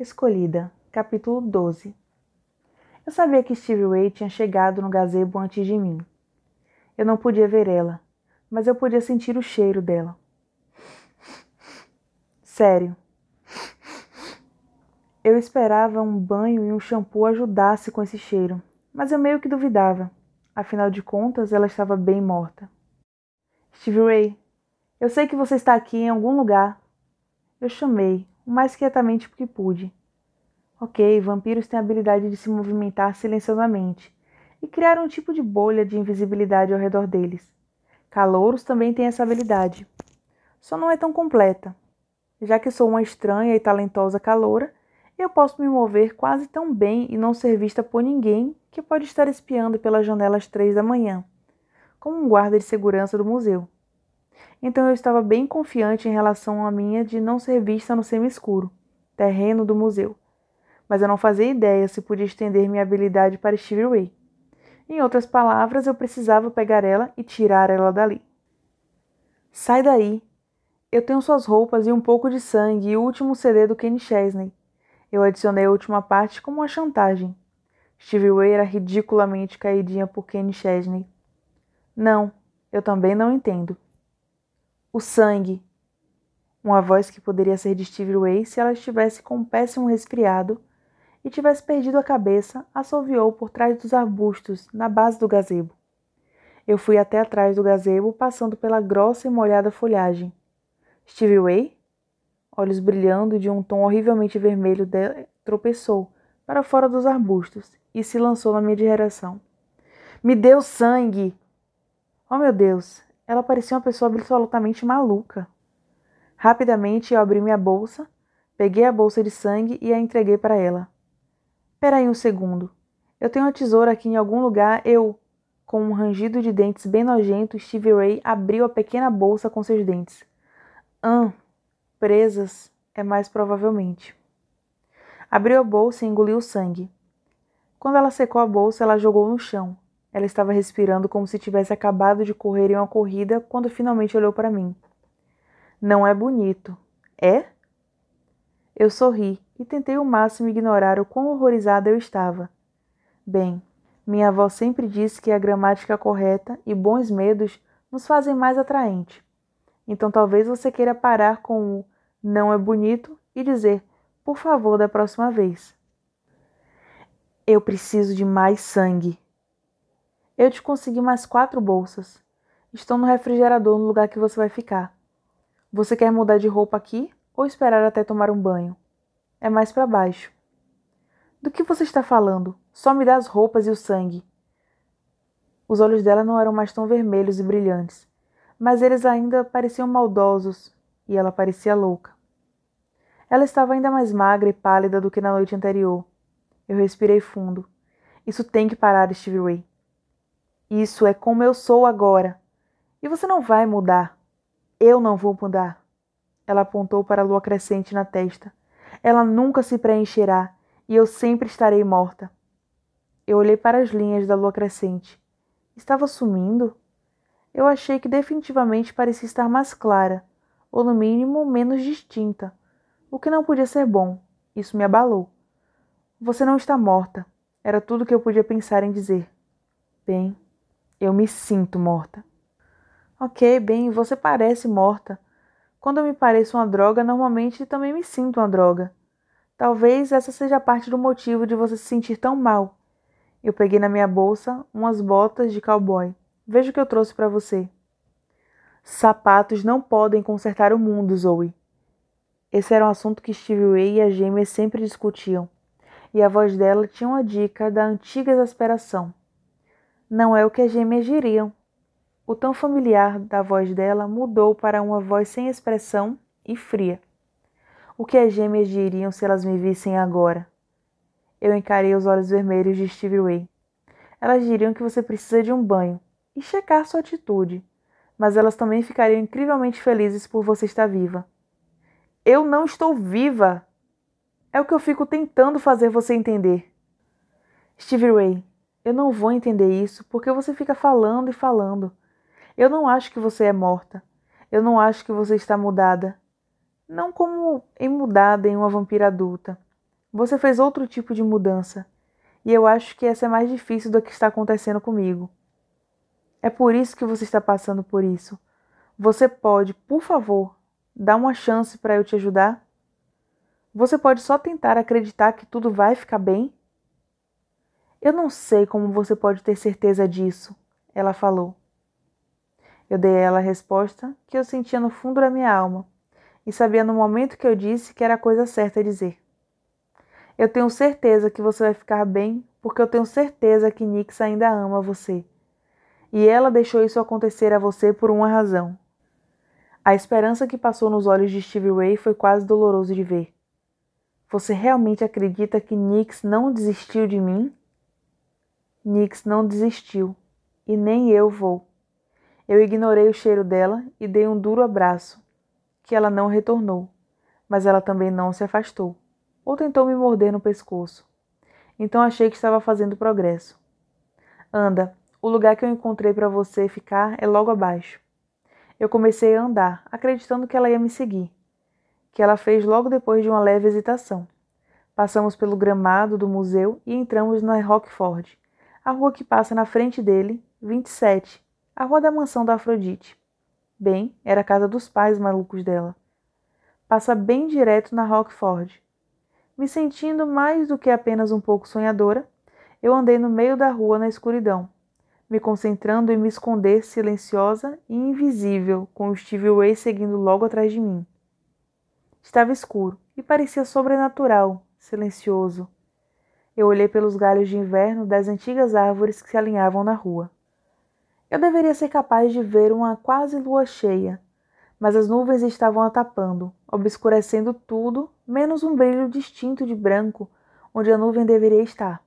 Escolhida, capítulo 12 Eu sabia que Stevie Ray tinha chegado no gazebo antes de mim. Eu não podia ver ela, mas eu podia sentir o cheiro dela. Sério. Eu esperava um banho e um shampoo ajudasse com esse cheiro, mas eu meio que duvidava. Afinal de contas, ela estava bem morta. Stevie Ray, eu sei que você está aqui em algum lugar. Eu chamei, o mais quietamente que pude. Ok, vampiros têm a habilidade de se movimentar silenciosamente e criar um tipo de bolha de invisibilidade ao redor deles. Calouros também têm essa habilidade. Só não é tão completa. Já que sou uma estranha e talentosa caloura, eu posso me mover quase tão bem e não ser vista por ninguém que pode estar espiando pela janela às três da manhã, como um guarda de segurança do museu então eu estava bem confiante em relação à minha de não ser vista no semi-escuro, terreno do museu. Mas eu não fazia ideia se podia estender minha habilidade para Stevie Ray. Em outras palavras, eu precisava pegar ela e tirar ela dali. Sai daí! Eu tenho suas roupas e um pouco de sangue e o último CD do Kenny Chesney. Eu adicionei a última parte como uma chantagem. Stevie Ray era ridiculamente caidinha por Kenny Chesney. Não, eu também não entendo. O sangue. Uma voz que poderia ser de Stevie Ray se ela estivesse com um péssimo resfriado e tivesse perdido a cabeça, assoviou por trás dos arbustos, na base do gazebo. Eu fui até atrás do gazebo, passando pela grossa e molhada folhagem. Stevie Ray? Olhos brilhando de um tom horrivelmente vermelho, tropeçou para fora dos arbustos e se lançou na minha direção. Me deu sangue! Oh meu Deus! Ela parecia uma pessoa absolutamente maluca. Rapidamente eu abri minha bolsa, peguei a bolsa de sangue e a entreguei para ela. Peraí um segundo. Eu tenho uma tesoura aqui em algum lugar. Eu, com um rangido de dentes bem nojento, Stevie Ray abriu a pequena bolsa com seus dentes. Hum, presas, é mais provavelmente. Abriu a bolsa e engoliu o sangue. Quando ela secou a bolsa, ela jogou no chão. Ela estava respirando como se tivesse acabado de correr em uma corrida quando finalmente olhou para mim. Não é bonito. É? Eu sorri e tentei ao máximo ignorar o quão horrorizada eu estava. Bem, minha avó sempre disse que a gramática correta e bons medos nos fazem mais atraente. Então talvez você queira parar com o não é bonito e dizer, por favor, da próxima vez. Eu preciso de mais sangue. Eu te consegui mais quatro bolsas. Estão no refrigerador no lugar que você vai ficar. Você quer mudar de roupa aqui ou esperar até tomar um banho? É mais para baixo. Do que você está falando? Só me dá as roupas e o sangue. Os olhos dela não eram mais tão vermelhos e brilhantes, mas eles ainda pareciam maldosos e ela parecia louca. Ela estava ainda mais magra e pálida do que na noite anterior. Eu respirei fundo. Isso tem que parar, Stevie Ray. Isso é como eu sou agora. E você não vai mudar. Eu não vou mudar. Ela apontou para a lua crescente na testa. Ela nunca se preencherá e eu sempre estarei morta. Eu olhei para as linhas da lua crescente. Estava sumindo? Eu achei que definitivamente parecia estar mais clara, ou no mínimo menos distinta, o que não podia ser bom. Isso me abalou. Você não está morta. Era tudo que eu podia pensar em dizer. Bem, eu me sinto morta. Ok, bem, você parece morta. Quando eu me pareço uma droga, normalmente também me sinto uma droga. Talvez essa seja parte do motivo de você se sentir tão mal. Eu peguei na minha bolsa umas botas de cowboy. Veja o que eu trouxe para você. Sapatos não podem consertar o mundo, Zoe. Esse era um assunto que Stevie Ray e a gêmea sempre discutiam, e a voz dela tinha uma dica da antiga exasperação. Não é o que as gêmeas diriam. O tão familiar da voz dela mudou para uma voz sem expressão e fria. O que as gêmeas diriam se elas me vissem agora? Eu encarei os olhos vermelhos de Stevie Ray. Elas diriam que você precisa de um banho e checar sua atitude, mas elas também ficariam incrivelmente felizes por você estar viva. Eu não estou viva! É o que eu fico tentando fazer você entender. Stevie Ray, eu não vou entender isso porque você fica falando e falando. Eu não acho que você é morta. Eu não acho que você está mudada. Não como em mudada em uma vampira adulta. Você fez outro tipo de mudança, e eu acho que essa é mais difícil do que está acontecendo comigo. É por isso que você está passando por isso. Você pode, por favor, dar uma chance para eu te ajudar? Você pode só tentar acreditar que tudo vai ficar bem? Eu não sei como você pode ter certeza disso, ela falou. Eu dei a ela a resposta que eu sentia no fundo da minha alma e sabia no momento que eu disse que era a coisa certa a dizer. Eu tenho certeza que você vai ficar bem, porque eu tenho certeza que Nix ainda ama você. E ela deixou isso acontecer a você por uma razão. A esperança que passou nos olhos de Stevie Ray foi quase doloroso de ver. Você realmente acredita que Nix não desistiu de mim? Nix não desistiu, e nem eu vou. Eu ignorei o cheiro dela e dei um duro abraço, que ela não retornou, mas ela também não se afastou ou tentou me morder no pescoço. Então achei que estava fazendo progresso. Anda, o lugar que eu encontrei para você ficar é logo abaixo. Eu comecei a andar, acreditando que ela ia me seguir, que ela fez logo depois de uma leve hesitação. Passamos pelo gramado do museu e entramos na Rockford, a rua que passa na frente dele, 27, a rua da mansão da Afrodite. Bem, era a casa dos pais malucos dela. Passa bem direto na Rockford. Me sentindo mais do que apenas um pouco sonhadora, eu andei no meio da rua na escuridão, me concentrando em me esconder silenciosa e invisível, com o Steve Way seguindo logo atrás de mim. Estava escuro e parecia sobrenatural, silencioso. Eu olhei pelos galhos de inverno das antigas árvores que se alinhavam na rua. Eu deveria ser capaz de ver uma quase lua cheia, mas as nuvens estavam a tapando, obscurecendo tudo, menos um brilho distinto de branco onde a nuvem deveria estar.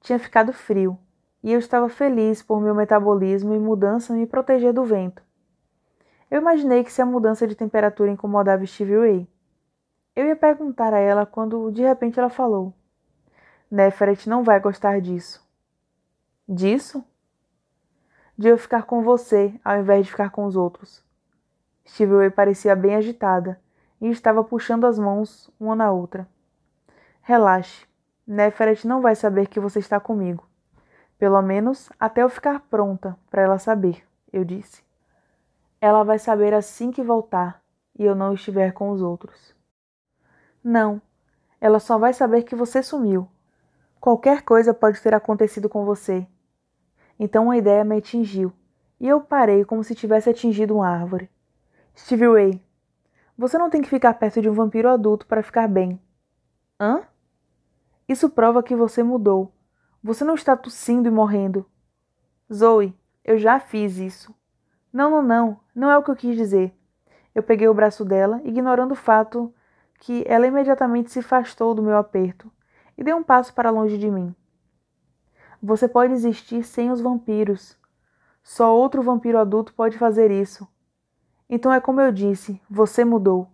Tinha ficado frio, e eu estava feliz por meu metabolismo e mudança me proteger do vento. Eu imaginei que se a mudança de temperatura incomodava Stevie Ray, eu ia perguntar a ela quando de repente ela falou: Neferet não vai gostar disso. Disso? De eu ficar com você ao invés de ficar com os outros. Stevie parecia bem agitada e estava puxando as mãos uma na outra. Relaxe. Neferet não vai saber que você está comigo. Pelo menos até eu ficar pronta para ela saber, eu disse. Ela vai saber assim que voltar e eu não estiver com os outros. Não, ela só vai saber que você sumiu. Qualquer coisa pode ter acontecido com você. Então a ideia me atingiu e eu parei como se tivesse atingido uma árvore. Stevie Ray, você não tem que ficar perto de um vampiro adulto para ficar bem. Hã? Isso prova que você mudou. Você não está tossindo e morrendo. Zoe, eu já fiz isso. Não, não, não, não é o que eu quis dizer. Eu peguei o braço dela, ignorando o fato que ela imediatamente se afastou do meu aperto e deu um passo para longe de mim. Você pode existir sem os vampiros. Só outro vampiro adulto pode fazer isso. Então é como eu disse, você mudou.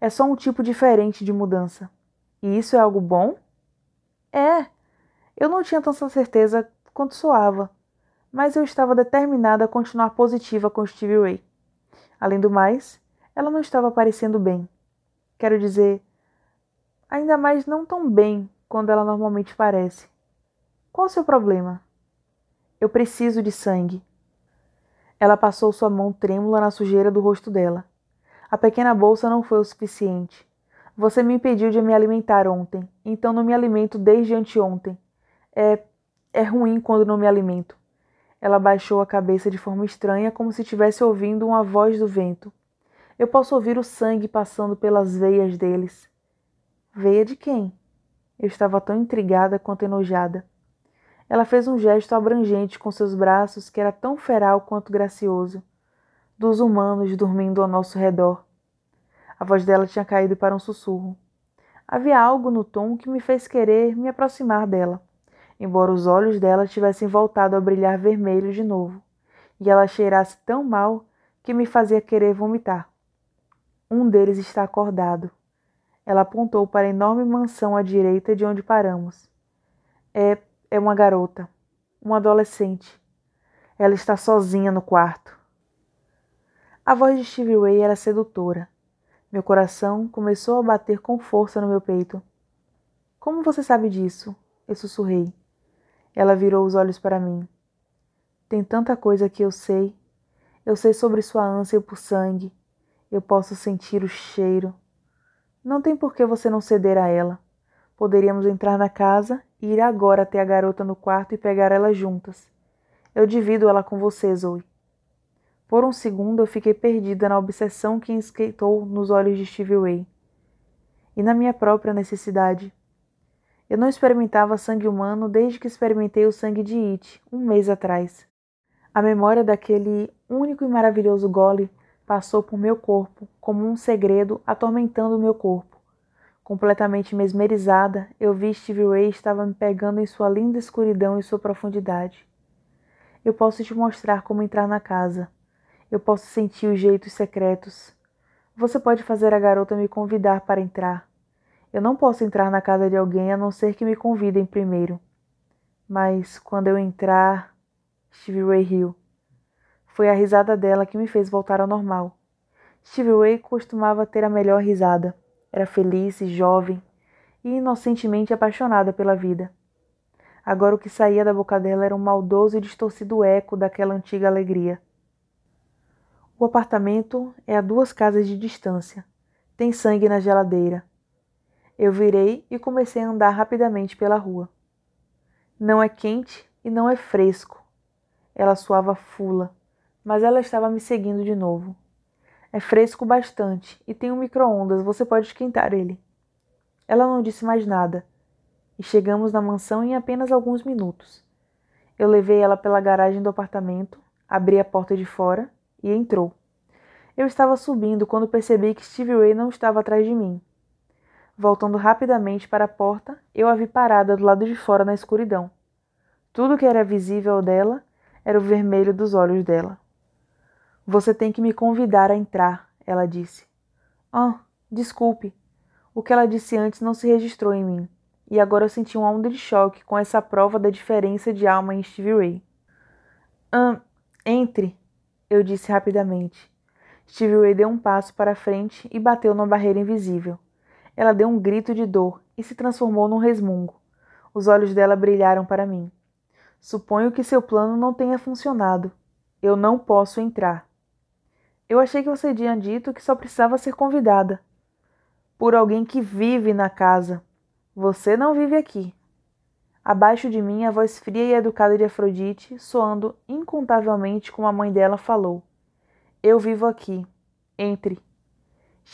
É só um tipo diferente de mudança. E isso é algo bom? É. Eu não tinha tanta certeza quanto soava, mas eu estava determinada a continuar positiva com Stevie Ray. Além do mais, ela não estava parecendo bem. Quero dizer, ainda mais não tão bem quando ela normalmente parece. Qual o seu problema? Eu preciso de sangue. Ela passou sua mão trêmula na sujeira do rosto dela. A pequena bolsa não foi o suficiente. Você me impediu de me alimentar ontem, então não me alimento desde anteontem. É. é ruim quando não me alimento. Ela baixou a cabeça de forma estranha, como se estivesse ouvindo uma voz do vento. Eu posso ouvir o sangue passando pelas veias deles. Veia de quem? Eu estava tão intrigada quanto enojada. Ela fez um gesto abrangente com seus braços que era tão feral quanto gracioso, dos humanos dormindo ao nosso redor. A voz dela tinha caído para um sussurro. Havia algo no tom que me fez querer me aproximar dela, embora os olhos dela tivessem voltado a brilhar vermelho de novo, e ela cheirasse tão mal que me fazia querer vomitar. Um deles está acordado. Ela apontou para a enorme mansão à direita de onde paramos. É é uma garota, uma adolescente. Ela está sozinha no quarto. A voz de Stevie Ray era sedutora. Meu coração começou a bater com força no meu peito. Como você sabe disso? Eu sussurrei. Ela virou os olhos para mim. Tem tanta coisa que eu sei. Eu sei sobre sua ânsia por sangue. Eu posso sentir o cheiro. Não tem por que você não ceder a ela. Poderíamos entrar na casa e ir agora até a garota no quarto e pegar ela juntas. Eu divido ela com você, Zoe. Por um segundo eu fiquei perdida na obsessão que esquentou nos olhos de Stevie Ray. E na minha própria necessidade. Eu não experimentava sangue humano desde que experimentei o sangue de It, um mês atrás. A memória daquele único e maravilhoso gole passou por meu corpo como um segredo atormentando meu corpo. Completamente mesmerizada, eu vi Stevie Ray estava me pegando em sua linda escuridão e sua profundidade. Eu posso te mostrar como entrar na casa. Eu posso sentir os jeitos secretos. Você pode fazer a garota me convidar para entrar. Eu não posso entrar na casa de alguém a não ser que me convidem primeiro. Mas quando eu entrar. Stevie Ray riu. Foi a risada dela que me fez voltar ao normal. Stevie Ray costumava ter a melhor risada. Era feliz, jovem e inocentemente apaixonada pela vida. Agora o que saía da boca dela era um maldoso e distorcido eco daquela antiga alegria. O apartamento é a duas casas de distância. Tem sangue na geladeira. Eu virei e comecei a andar rapidamente pela rua. Não é quente e não é fresco. Ela suava fula, mas ela estava me seguindo de novo. É fresco bastante e tem um micro-ondas, você pode esquentar ele. Ela não disse mais nada e chegamos na mansão em apenas alguns minutos. Eu levei ela pela garagem do apartamento, abri a porta de fora e entrou. Eu estava subindo quando percebi que Stevie Ray não estava atrás de mim. Voltando rapidamente para a porta, eu a vi parada do lado de fora na escuridão. Tudo que era visível dela era o vermelho dos olhos dela. Você tem que me convidar a entrar, ela disse. Ah, desculpe. O que ela disse antes não se registrou em mim, e agora eu senti uma onda de choque com essa prova da diferença de alma em Stevie Ray. Ah, entre, eu disse rapidamente. Stevie Ray deu um passo para frente e bateu numa barreira invisível. Ela deu um grito de dor e se transformou num resmungo. Os olhos dela brilharam para mim. Suponho que seu plano não tenha funcionado. Eu não posso entrar. Eu achei que você tinha dito que só precisava ser convidada. Por alguém que vive na casa. Você não vive aqui. Abaixo de mim, a voz fria e educada de Afrodite, soando incontavelmente como a mãe dela falou. Eu vivo aqui. Entre.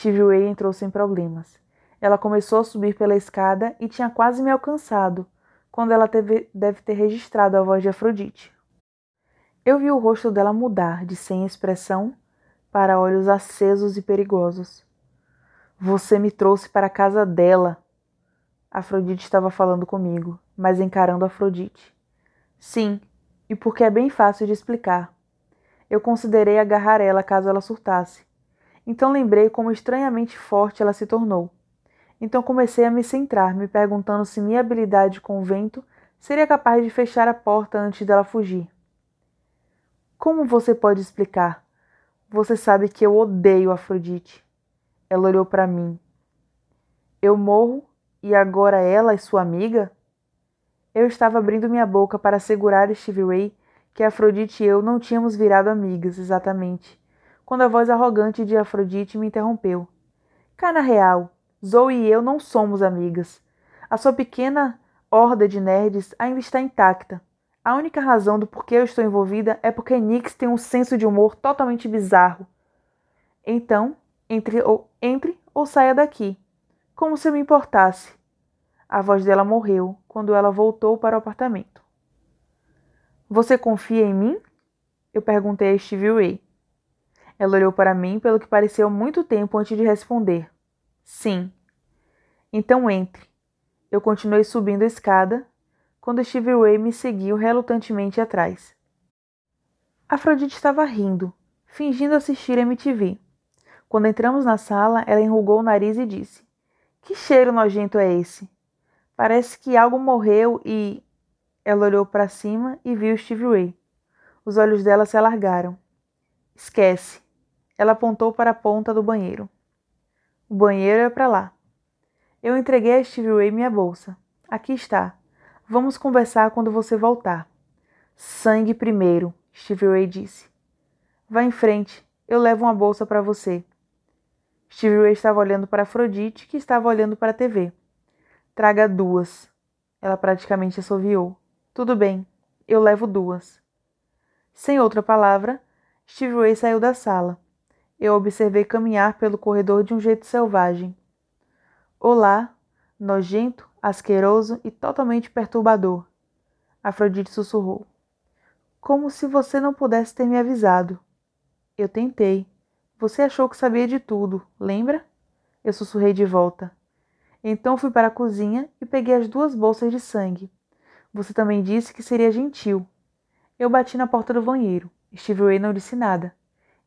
Ray entrou sem problemas. Ela começou a subir pela escada e tinha quase me alcançado, quando ela teve, deve ter registrado a voz de Afrodite. Eu vi o rosto dela mudar de sem expressão para olhos acesos e perigosos. Você me trouxe para a casa dela. Afrodite estava falando comigo, mas encarando Afrodite. Sim, e porque é bem fácil de explicar. Eu considerei agarrar ela caso ela surtasse. Então lembrei como estranhamente forte ela se tornou. Então comecei a me centrar, me perguntando se minha habilidade com o vento seria capaz de fechar a porta antes dela fugir. Como você pode explicar? Você sabe que eu odeio Afrodite. Ela olhou para mim. Eu morro e agora ela é sua amiga? Eu estava abrindo minha boca para assegurar Stevie Ray que Afrodite e eu não tínhamos virado amigas exatamente, quando a voz arrogante de Afrodite me interrompeu. Cana real, Zoe e eu não somos amigas. A sua pequena horda de nerds ainda está intacta. A única razão do porquê eu estou envolvida é porque Nix tem um senso de humor totalmente bizarro. Então, entre ou, entre ou saia daqui. Como se eu me importasse. A voz dela morreu quando ela voltou para o apartamento. Você confia em mim? Eu perguntei a Stevie Ray. Ela olhou para mim pelo que pareceu muito tempo antes de responder. Sim. Então entre. Eu continuei subindo a escada quando Stevie Ray me seguiu relutantemente atrás. Afrodite estava rindo, fingindo assistir MTV. Quando entramos na sala, ela enrugou o nariz e disse: Que cheiro nojento é esse? Parece que algo morreu e. Ela olhou para cima e viu Stevie Ray. Os olhos dela se alargaram. Esquece. Ela apontou para a ponta do banheiro. O banheiro é para lá. Eu entreguei a Stevie Ray minha bolsa. Aqui está. Vamos conversar quando você voltar. Sangue primeiro, Stevie Ray disse. Vá em frente, eu levo uma bolsa para você. Stevie Ray estava olhando para Afrodite, que estava olhando para a TV. Traga duas. Ela praticamente assoviou. Tudo bem, eu levo duas. Sem outra palavra, Stevie Ray saiu da sala. Eu observei caminhar pelo corredor de um jeito selvagem. Olá, nojento, asqueroso e totalmente perturbador. Afrodite sussurrou. Como se você não pudesse ter me avisado. Eu tentei. Você achou que sabia de tudo, lembra? Eu sussurrei de volta. Então fui para a cozinha e peguei as duas bolsas de sangue. Você também disse que seria gentil. Eu bati na porta do banheiro. Steve Ray não disse nada.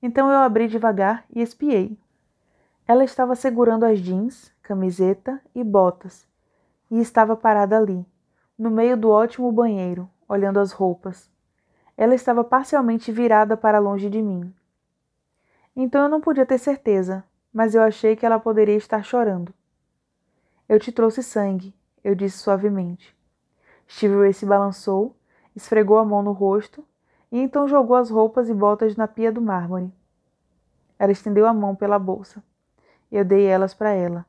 Então eu abri devagar e espiei. Ela estava segurando as jeans, camiseta e botas, e estava parada ali, no meio do ótimo banheiro, olhando as roupas. Ela estava parcialmente virada para longe de mim. Então eu não podia ter certeza, mas eu achei que ela poderia estar chorando. Eu te trouxe sangue, eu disse suavemente. Steve Ray se balançou, esfregou a mão no rosto e então jogou as roupas e botas na pia do mármore. Ela estendeu a mão pela bolsa. Eu dei elas para ela,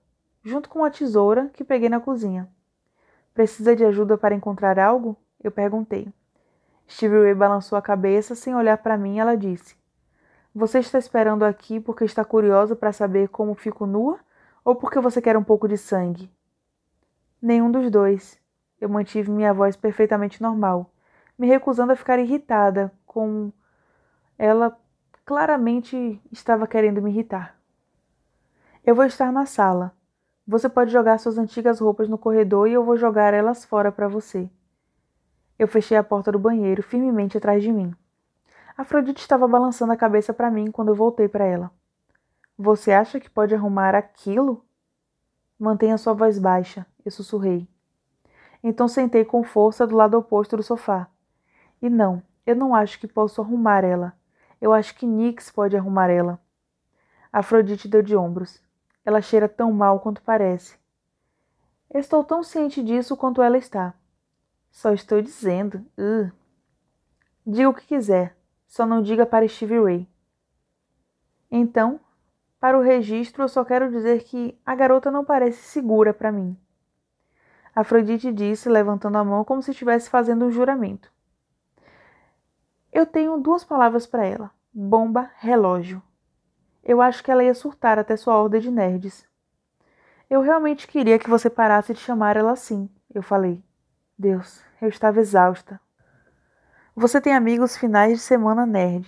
junto com a tesoura que peguei na cozinha. Precisa de ajuda para encontrar algo? Eu perguntei. Steve Ray balançou a cabeça sem olhar para mim e ela disse: você está esperando aqui porque está curiosa para saber como fico nua ou porque você quer um pouco de sangue? Nenhum dos dois. Eu mantive minha voz perfeitamente normal, me recusando a ficar irritada com ela claramente estava querendo me irritar. Eu vou estar na sala. Você pode jogar suas antigas roupas no corredor e eu vou jogar elas fora para você. Eu fechei a porta do banheiro firmemente atrás de mim. Afrodite estava balançando a cabeça para mim quando eu voltei para ela. Você acha que pode arrumar aquilo? Mantenha sua voz baixa, eu sussurrei. Então sentei com força do lado oposto do sofá. E não, eu não acho que posso arrumar ela. Eu acho que Nix pode arrumar ela. Afrodite deu de ombros. Ela cheira tão mal quanto parece. Estou tão ciente disso quanto ela está. Só estou dizendo. Uh. Diga o que quiser. Só não diga para Stevie Ray. Então, para o registro, eu só quero dizer que a garota não parece segura para mim. Afrodite disse, levantando a mão como se estivesse fazendo um juramento. Eu tenho duas palavras para ela: bomba, relógio. Eu acho que ela ia surtar até sua ordem de nerds. Eu realmente queria que você parasse de chamar ela assim, eu falei. Deus, eu estava exausta. Você tem amigos finais de semana nerd,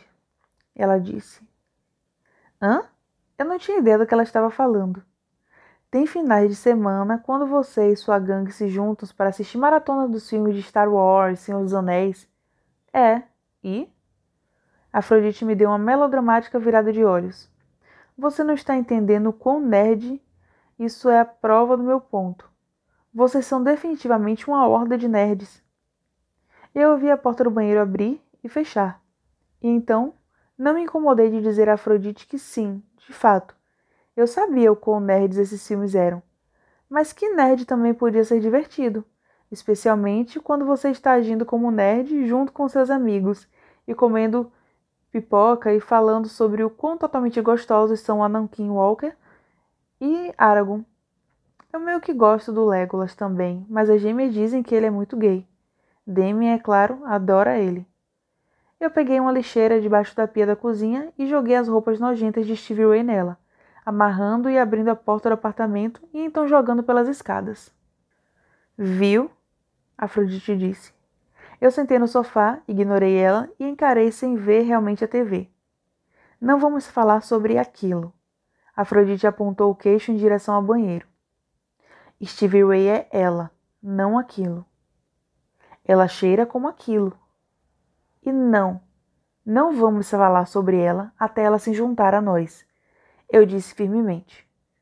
ela disse. Hã? Eu não tinha ideia do que ela estava falando. Tem finais de semana quando você e sua gangue se juntam para assistir maratona dos filmes de Star Wars, Senhor dos Anéis. É, e? Afrodite me deu uma melodramática virada de olhos. Você não está entendendo quão nerd isso é a prova do meu ponto. Vocês são definitivamente uma horda de nerds. Eu ouvi a porta do banheiro abrir e fechar. E então, não me incomodei de dizer a Afrodite que sim, de fato. Eu sabia o quão nerds esses filmes eram. Mas que nerd também podia ser divertido, especialmente quando você está agindo como nerd junto com seus amigos e comendo pipoca e falando sobre o quão totalmente gostosos são Anakin Walker e Aragorn. Eu meio que gosto do Legolas também, mas as gêmeas dizem que ele é muito gay. Demi, é claro, adora ele. Eu peguei uma lixeira debaixo da pia da cozinha e joguei as roupas nojentas de Stevie Ray nela, amarrando e abrindo a porta do apartamento e então jogando pelas escadas. Viu? Afrodite disse. Eu sentei no sofá, ignorei ela e encarei sem ver realmente a TV. Não vamos falar sobre aquilo. Afrodite apontou o queixo em direção ao banheiro. Stevie Ray é ela, não aquilo. Ela cheira como aquilo. E não, não vamos falar sobre ela até ela se juntar a nós, eu disse firmemente.